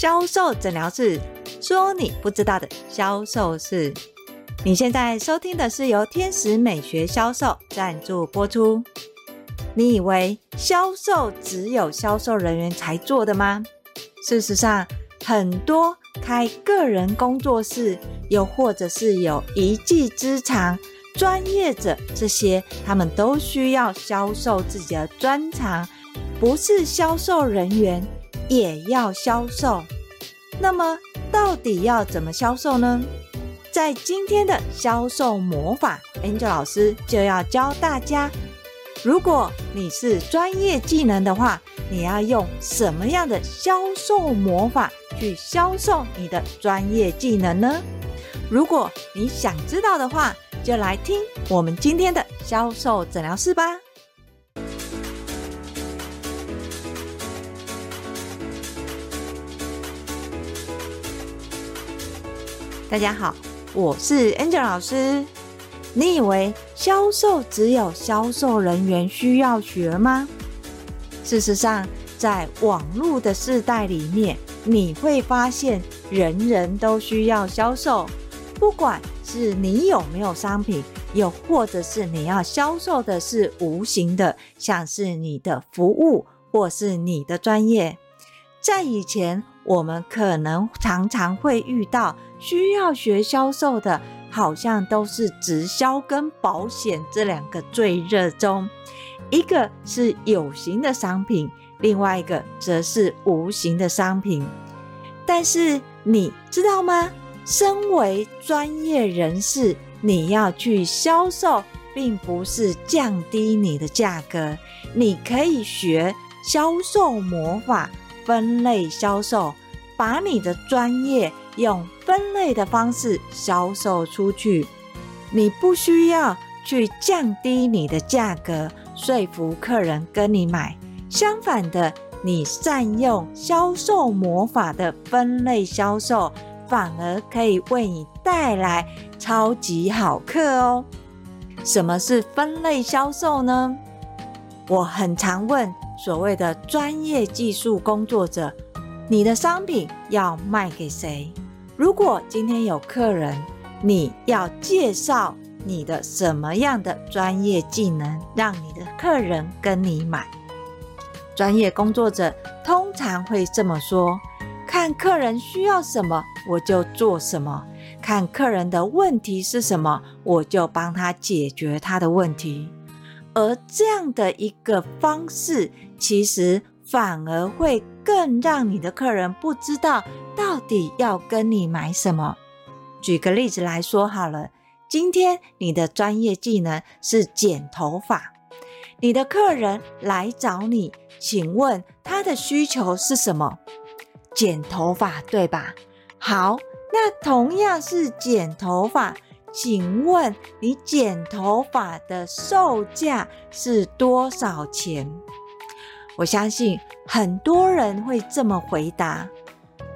销售诊疗室，说你不知道的销售事。你现在收听的是由天使美学销售赞助播出。你以为销售只有销售人员才做的吗？事实上，很多开个人工作室，又或者是有一技之长专业者，这些他们都需要销售自己的专长。不是销售人员也要销售。那么，到底要怎么销售呢？在今天的销售魔法，Angel 老师就要教大家。如果你是专业技能的话，你要用什么样的销售魔法去销售你的专业技能呢？如果你想知道的话，就来听我们今天的销售诊疗室吧。大家好，我是 Angel 老师。你以为销售只有销售人员需要学吗？事实上，在网络的世代里面，你会发现人人都需要销售。不管是你有没有商品，又或者是你要销售的是无形的，像是你的服务或是你的专业。在以前，我们可能常常会遇到需要学销售的。好像都是直销跟保险这两个最热衷，一个是有形的商品，另外一个则是无形的商品。但是你知道吗？身为专业人士，你要去销售，并不是降低你的价格，你可以学销售魔法，分类销售，把你的专业。用分类的方式销售出去，你不需要去降低你的价格，说服客人跟你买。相反的，你善用销售魔法的分类销售，反而可以为你带来超级好客哦。什么是分类销售呢？我很常问所谓的专业技术工作者：你的商品要卖给谁？如果今天有客人，你要介绍你的什么样的专业技能，让你的客人跟你买？专业工作者通常会这么说：看客人需要什么，我就做什么；看客人的问题是什么，我就帮他解决他的问题。而这样的一个方式，其实反而会更让你的客人不知道。到底要跟你买什么？举个例子来说好了，今天你的专业技能是剪头发，你的客人来找你，请问他的需求是什么？剪头发，对吧？好，那同样是剪头发，请问你剪头发的售价是多少钱？我相信很多人会这么回答。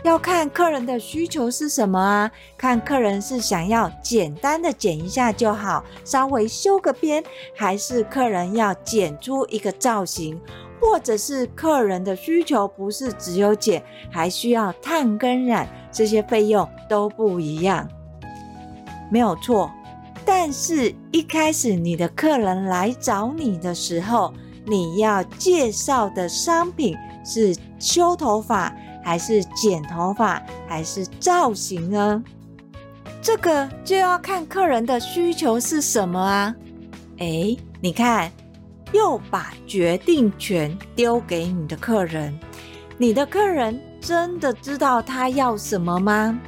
要看客人的需求是什么啊？看客人是想要简单的剪一下就好，稍微修个边，还是客人要剪出一个造型，或者是客人的需求不是只有剪，还需要烫跟染，这些费用都不一样，没有错。但是，一开始你的客人来找你的时候，你要介绍的商品是修头发。还是剪头发，还是造型呢？这个就要看客人的需求是什么啊！诶，你看，又把决定权丢给你的客人，你的客人真的知道他要什么吗？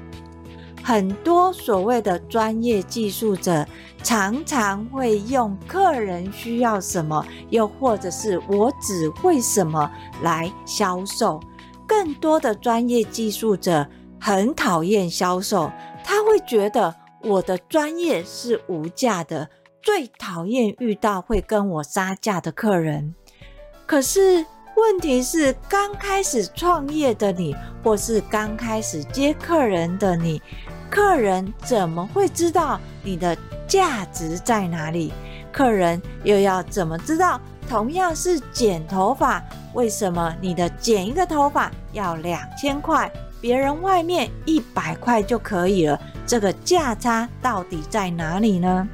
很多所谓的专业技术者，常常会用客人需要什么，又或者是我只会什么来销售。更多的专业技术者很讨厌销售，他会觉得我的专业是无价的，最讨厌遇到会跟我杀价的客人。可是问题是，刚开始创业的你，或是刚开始接客人的你，客人怎么会知道你的价值在哪里？客人又要怎么知道？同样是剪头发，为什么你的剪一个头发要两千块，别人外面一百块就可以了，这个价差到底在哪里呢？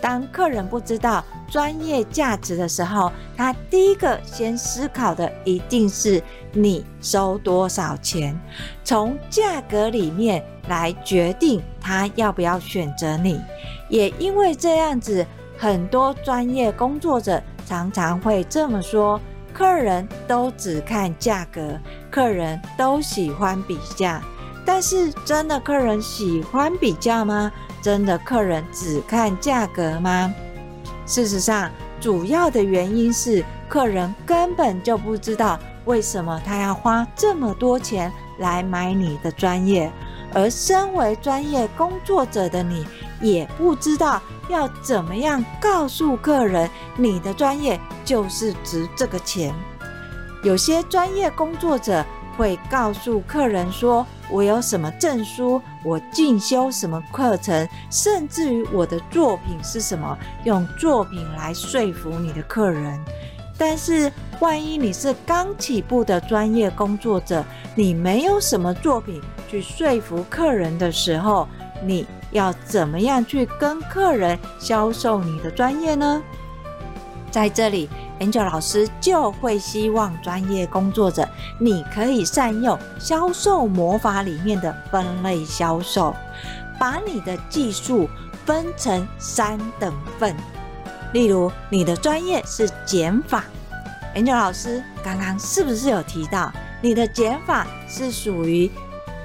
当客人不知道专业价值的时候，他第一个先思考的一定是你收多少钱，从价格里面来决定他要不要选择你。也因为这样子，很多专业工作者常常会这么说。客人都只看价格，客人都喜欢比价，但是真的客人喜欢比价吗？真的客人只看价格吗？事实上，主要的原因是客人根本就不知道为什么他要花这么多钱来买你的专业，而身为专业工作者的你，也不知道要怎么样告诉客人你的专业就是值这个钱。有些专业工作者会告诉客人说：“我有什么证书，我进修什么课程，甚至于我的作品是什么，用作品来说服你的客人。”但是，万一你是刚起步的专业工作者，你没有什么作品去说服客人的时候，你要怎么样去跟客人销售你的专业呢？在这里，Angel 老师就会希望专业工作者，你可以善用销售魔法里面的分类销售，把你的技术分成三等份。例如，你的专业是减法，Angel 老师刚刚是不是有提到，你的减法是属于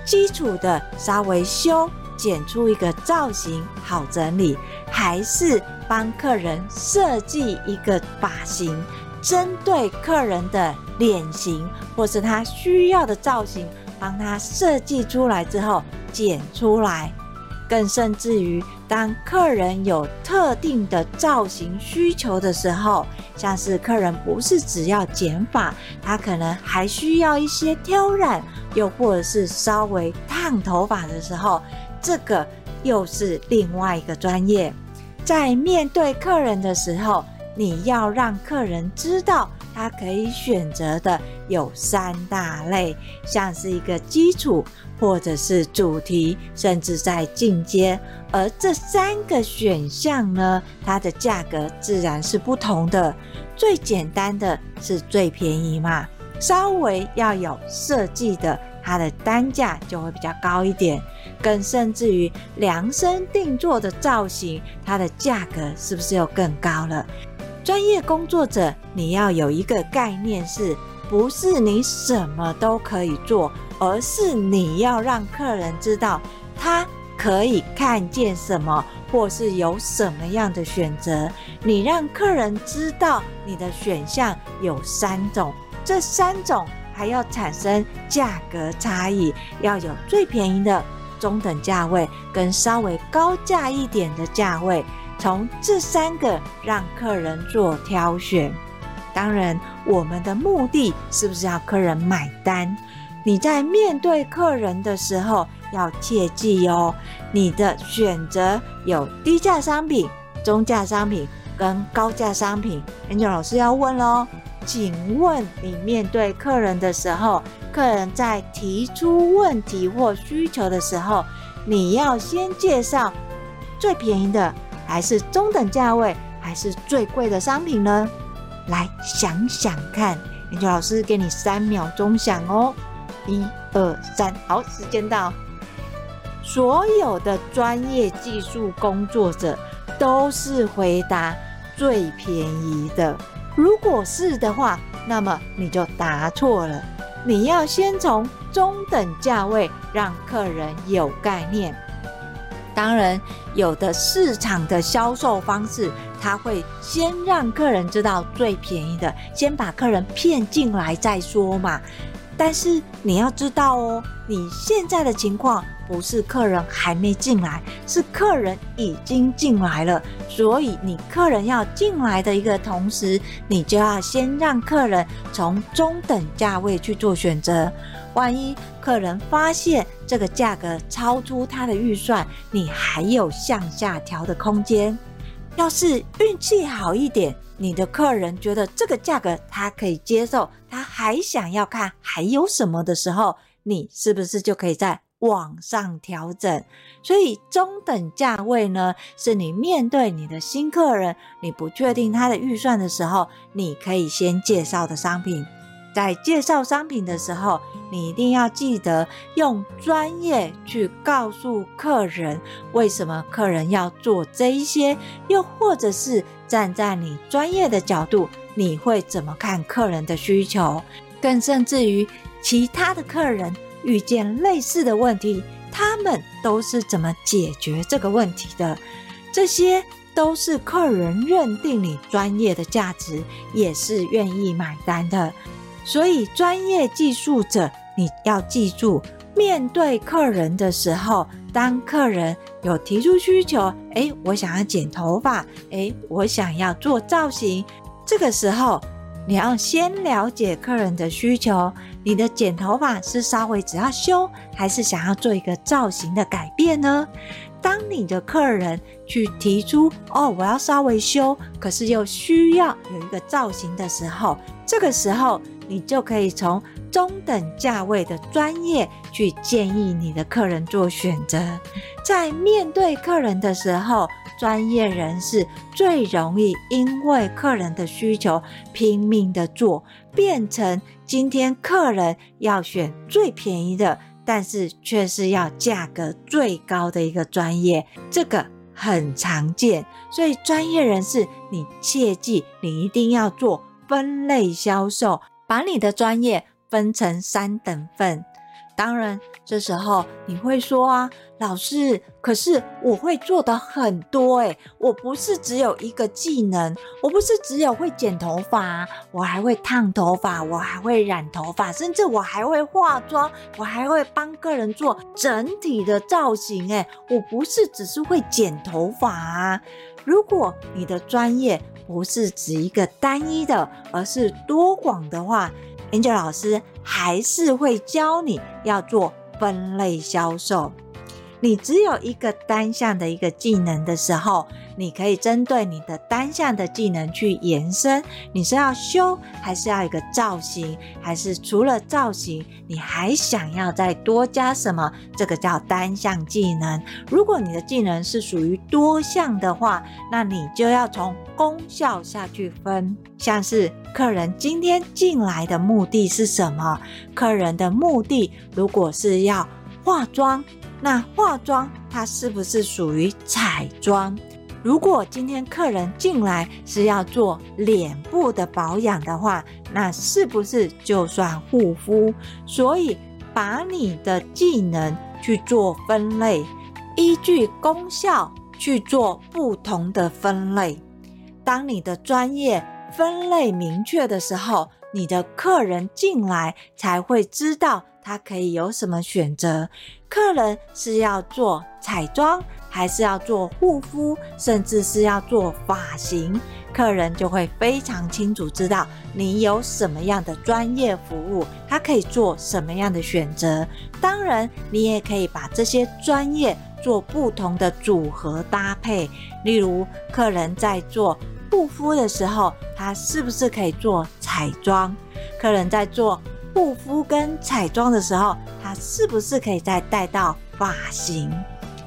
基础的，稍微修。剪出一个造型好整理，还是帮客人设计一个发型，针对客人的脸型或是他需要的造型，帮他设计出来之后剪出来。更甚至于，当客人有特定的造型需求的时候，像是客人不是只要剪发，他可能还需要一些挑染，又或者是稍微烫头发的时候。这个又是另外一个专业，在面对客人的时候，你要让客人知道他可以选择的有三大类，像是一个基础，或者是主题，甚至在进阶。而这三个选项呢，它的价格自然是不同的。最简单的是最便宜嘛，稍微要有设计的。它的单价就会比较高一点，更甚至于量身定做的造型，它的价格是不是又更高了？专业工作者，你要有一个概念是，不是你什么都可以做，而是你要让客人知道他可以看见什么，或是有什么样的选择。你让客人知道你的选项有三种，这三种。还要产生价格差异，要有最便宜的、中等价位跟稍微高价一点的价位，从这三个让客人做挑选。当然，我们的目的是不是要客人买单？你在面对客人的时候要切记哦，你的选择有低价商品、中价商品跟高价商品。Angel 老师要问喽。请问你面对客人的时候，客人在提出问题或需求的时候，你要先介绍最便宜的，还是中等价位，还是最贵的商品呢？来想想看研究老师给你三秒钟想哦，一二三，好，时间到。所有的专业技术工作者都是回答最便宜的。如果是的话，那么你就答错了。你要先从中等价位让客人有概念。当然，有的市场的销售方式，他会先让客人知道最便宜的，先把客人骗进来再说嘛。但是你要知道哦，你现在的情况不是客人还没进来，是客人已经进来了。所以你客人要进来的一个同时，你就要先让客人从中等价位去做选择。万一客人发现这个价格超出他的预算，你还有向下调的空间。要是运气好一点，你的客人觉得这个价格他可以接受，他还想要看还有什么的时候，你是不是就可以再往上调整？所以中等价位呢，是你面对你的新客人，你不确定他的预算的时候，你可以先介绍的商品。在介绍商品的时候，你一定要记得用专业去告诉客人为什么客人要做这一些，又或者是站在你专业的角度，你会怎么看客人的需求？更甚至于其他的客人遇见类似的问题，他们都是怎么解决这个问题的？这些都是客人认定你专业的价值，也是愿意买单的。所以，专业技术者，你要记住，面对客人的时候，当客人有提出需求，诶，我想要剪头发，诶，我想要做造型，这个时候，你要先了解客人的需求。你的剪头发是稍微只要修，还是想要做一个造型的改变呢？当你的客人去提出，哦，我要稍微修，可是又需要有一个造型的时候，这个时候。你就可以从中等价位的专业去建议你的客人做选择。在面对客人的时候，专业人士最容易因为客人的需求拼命的做，变成今天客人要选最便宜的，但是却是要价格最高的一个专业，这个很常见。所以专业人士，你切记，你一定要做分类销售。把你的专业分成三等份，当然，这时候你会说啊，老师，可是我会做的很多诶，我不是只有一个技能，我不是只有会剪头发，我还会烫头发，我还会染头发，甚至我还会化妆，我还会帮客人做整体的造型诶，我不是只是会剪头发。如果你的专业不是指一个单一的，而是多广的话，Angel 老师还是会教你要做分类销售。你只有一个单项的一个技能的时候，你可以针对你的单项的技能去延伸。你是要修，还是要一个造型，还是除了造型，你还想要再多加什么？这个叫单项技能。如果你的技能是属于多项的话，那你就要从功效下去分。像是客人今天进来的目的是什么？客人的目的如果是要化妆。那化妆它是不是属于彩妆？如果今天客人进来是要做脸部的保养的话，那是不是就算护肤？所以把你的技能去做分类，依据功效去做不同的分类。当你的专业分类明确的时候，你的客人进来才会知道。他可以有什么选择？客人是要做彩妆，还是要做护肤，甚至是要做发型？客人就会非常清楚知道你有什么样的专业服务，他可以做什么样的选择。当然，你也可以把这些专业做不同的组合搭配。例如，客人在做护肤的时候，他是不是可以做彩妆？客人在做护肤跟彩妆的时候，他是不是可以再带到发型？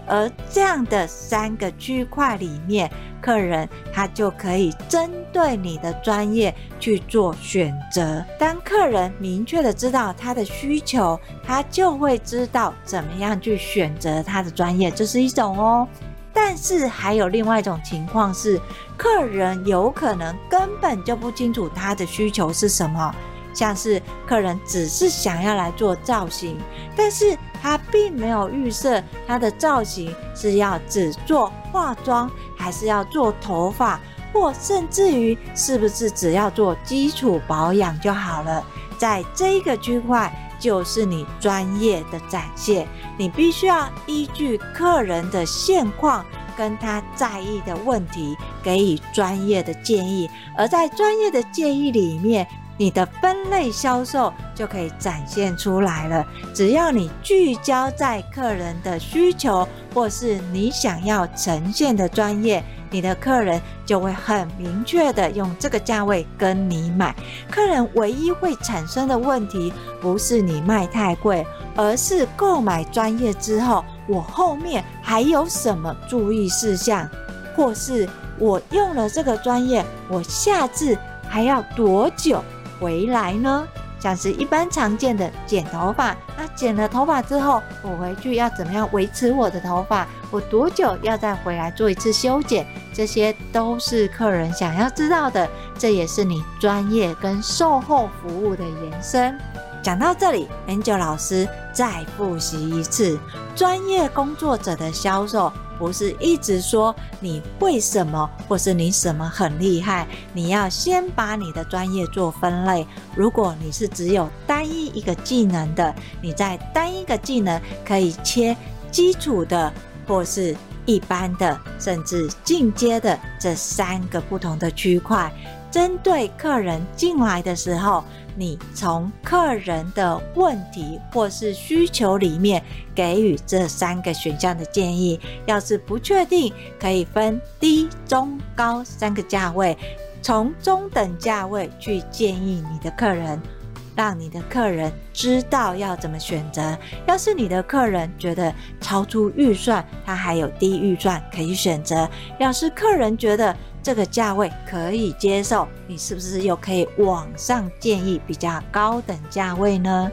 而这样的三个区块里面，客人他就可以针对你的专业去做选择。当客人明确的知道他的需求，他就会知道怎么样去选择他的专业，这是一种哦。但是还有另外一种情况是，客人有可能根本就不清楚他的需求是什么。像是客人只是想要来做造型，但是他并没有预设他的造型是要只做化妆，还是要做头发，或甚至于是不是只要做基础保养就好了。在这一个区块，就是你专业的展现。你必须要依据客人的现况跟他在意的问题，给予专业的建议。而在专业的建议里面，你的分类销售就可以展现出来了。只要你聚焦在客人的需求，或是你想要呈现的专业，你的客人就会很明确的用这个价位跟你买。客人唯一会产生的问题，不是你卖太贵，而是购买专业之后，我后面还有什么注意事项，或是我用了这个专业，我下次还要多久回来呢？像是一般常见的剪头发，那剪了头发之后，我回去要怎么样维持我的头发？我多久要再回来做一次修剪？这些都是客人想要知道的，这也是你专业跟售后服务的延伸。讲到这里，Angel 老师再复习一次，专业工作者的销售。不是一直说你会什么，或是你什么很厉害。你要先把你的专业做分类。如果你是只有单一一个技能的，你在单一个技能可以切基础的，或是一般的，甚至进阶的这三个不同的区块。针对客人进来的时候，你从客人的问题或是需求里面给予这三个选项的建议。要是不确定，可以分低、中、高三个价位，从中等价位去建议你的客人，让你的客人知道要怎么选择。要是你的客人觉得超出预算，他还有低预算可以选择。要是客人觉得，这个价位可以接受，你是不是又可以往上建议比较高等价位呢？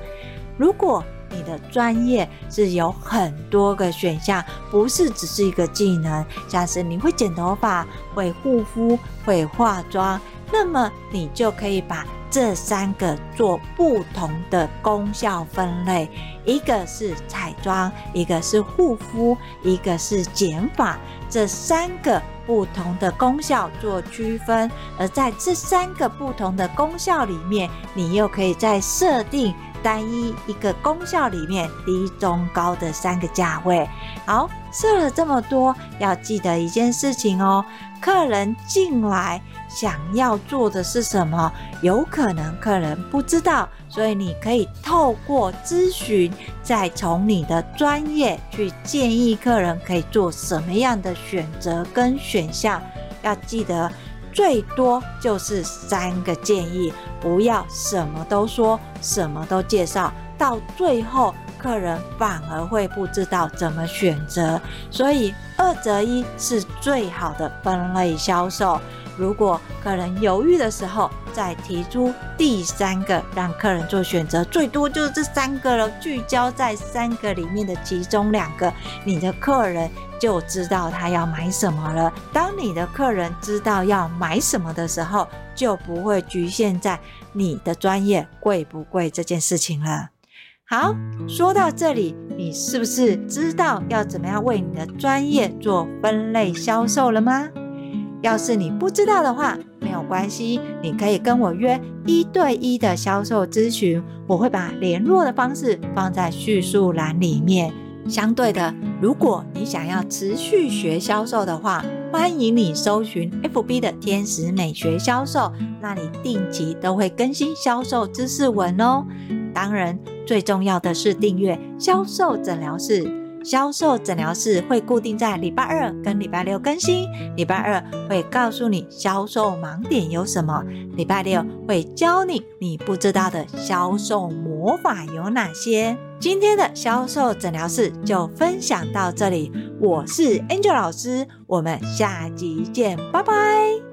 如果你的专业是有很多个选项，不是只是一个技能，像是你会剪头发、会护肤、会化妆，那么你就可以把这三个做不同的功效分类，一个是彩妆，一个是护肤，一个是剪发，这三个。不同的功效做区分，而在这三个不同的功效里面，你又可以再设定单一一个功效里面低、中、高的三个价位。好，设了这么多，要记得一件事情哦，客人进来。想要做的是什么？有可能客人不知道，所以你可以透过咨询，再从你的专业去建议客人可以做什么样的选择跟选项。要记得，最多就是三个建议，不要什么都说，什么都介绍，到最后客人反而会不知道怎么选择。所以二择一是最好的分类销售。如果客人犹豫的时候，再提出第三个，让客人做选择，最多就是这三个了，聚焦在三个里面的其中两个，你的客人就知道他要买什么了。当你的客人知道要买什么的时候，就不会局限在你的专业贵不贵这件事情了。好，说到这里，你是不是知道要怎么样为你的专业做分类销售了吗？要是你不知道的话，没有关系，你可以跟我约一对一的销售咨询，我会把联络的方式放在叙述栏里面。相对的，如果你想要持续学销售的话，欢迎你搜寻 FB 的天使美学销售，那里定期都会更新销售知识文哦。当然，最重要的是订阅销售诊疗室。销售诊疗室会固定在礼拜二跟礼拜六更新。礼拜二会告诉你销售盲点有什么，礼拜六会教你你不知道的销售魔法有哪些。今天的销售诊疗室就分享到这里，我是 Angel 老师，我们下集见，拜拜。